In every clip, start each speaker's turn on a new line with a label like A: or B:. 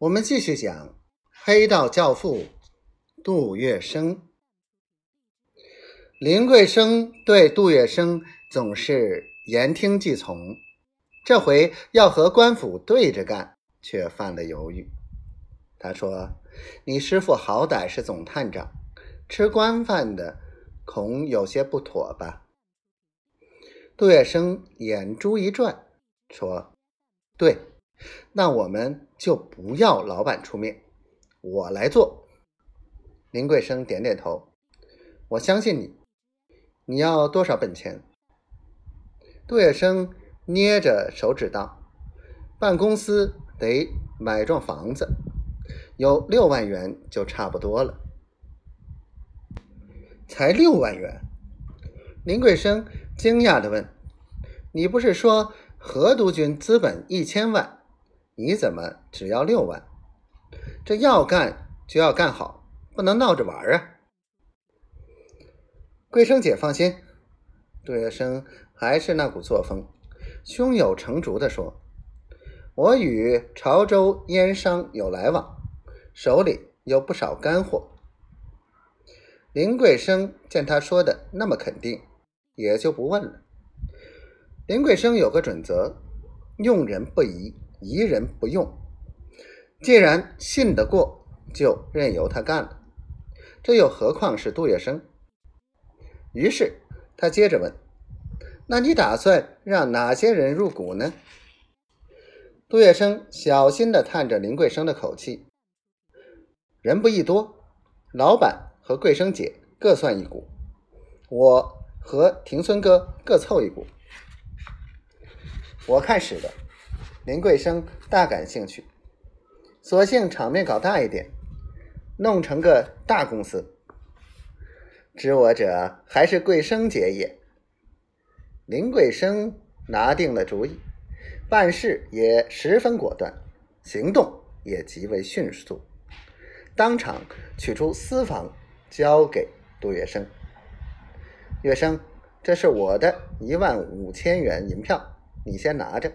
A: 我们继续讲黑道教父杜月笙。林桂生对杜月笙总是言听计从，这回要和官府对着干，却犯了犹豫。他说：“你师傅好歹是总探长，吃官饭的，恐有些不妥吧？”杜月笙眼珠一转，说：“对。”那我们就不要老板出面，我来做。林桂生点点头，我相信你。你要多少本钱？杜月笙捏着手指道：“办公司得买幢房子，有六万元就差不多了。”才六万元？林桂生惊讶的问：“你不是说何督军资本一千万？”你怎么只要六万？这要干就要干好，不能闹着玩啊！桂生姐放心，杜月笙还是那股作风，胸有成竹的说：“我与潮州烟商有来往，手里有不少干货。”林桂生见他说的那么肯定，也就不问了。林桂生有个准则：用人不疑。疑人不用，既然信得过，就任由他干了。这又何况是杜月笙？于是他接着问：“那你打算让哪些人入股呢？”杜月笙小心的探着林桂生的口气：“人不宜多，老板和桂生姐各算一股，我和庭孙哥各凑一股。我看使的。”林桂生大感兴趣，索性场面搞大一点，弄成个大公司。知我者还是桂生姐也。林桂生拿定了主意，办事也十分果断，行动也极为迅速，当场取出私房交给杜月笙。月笙，这是我的一万五千元银票，你先拿着。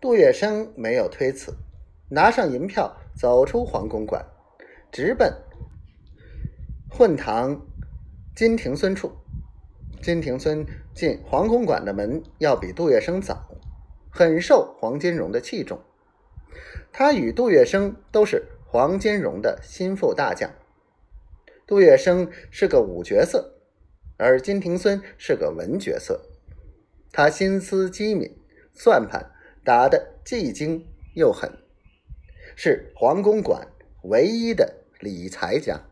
A: 杜月笙没有推辞，拿上银票，走出皇宫馆，直奔混堂金庭孙处。金庭孙进皇宫馆的门要比杜月笙早，很受黄金荣的器重。他与杜月笙都是黄金荣的心腹大将。杜月笙是个武角色，而金庭孙是个文角色。他心思机敏，算盘。打得既精又狠，是黄公馆唯一的理财家。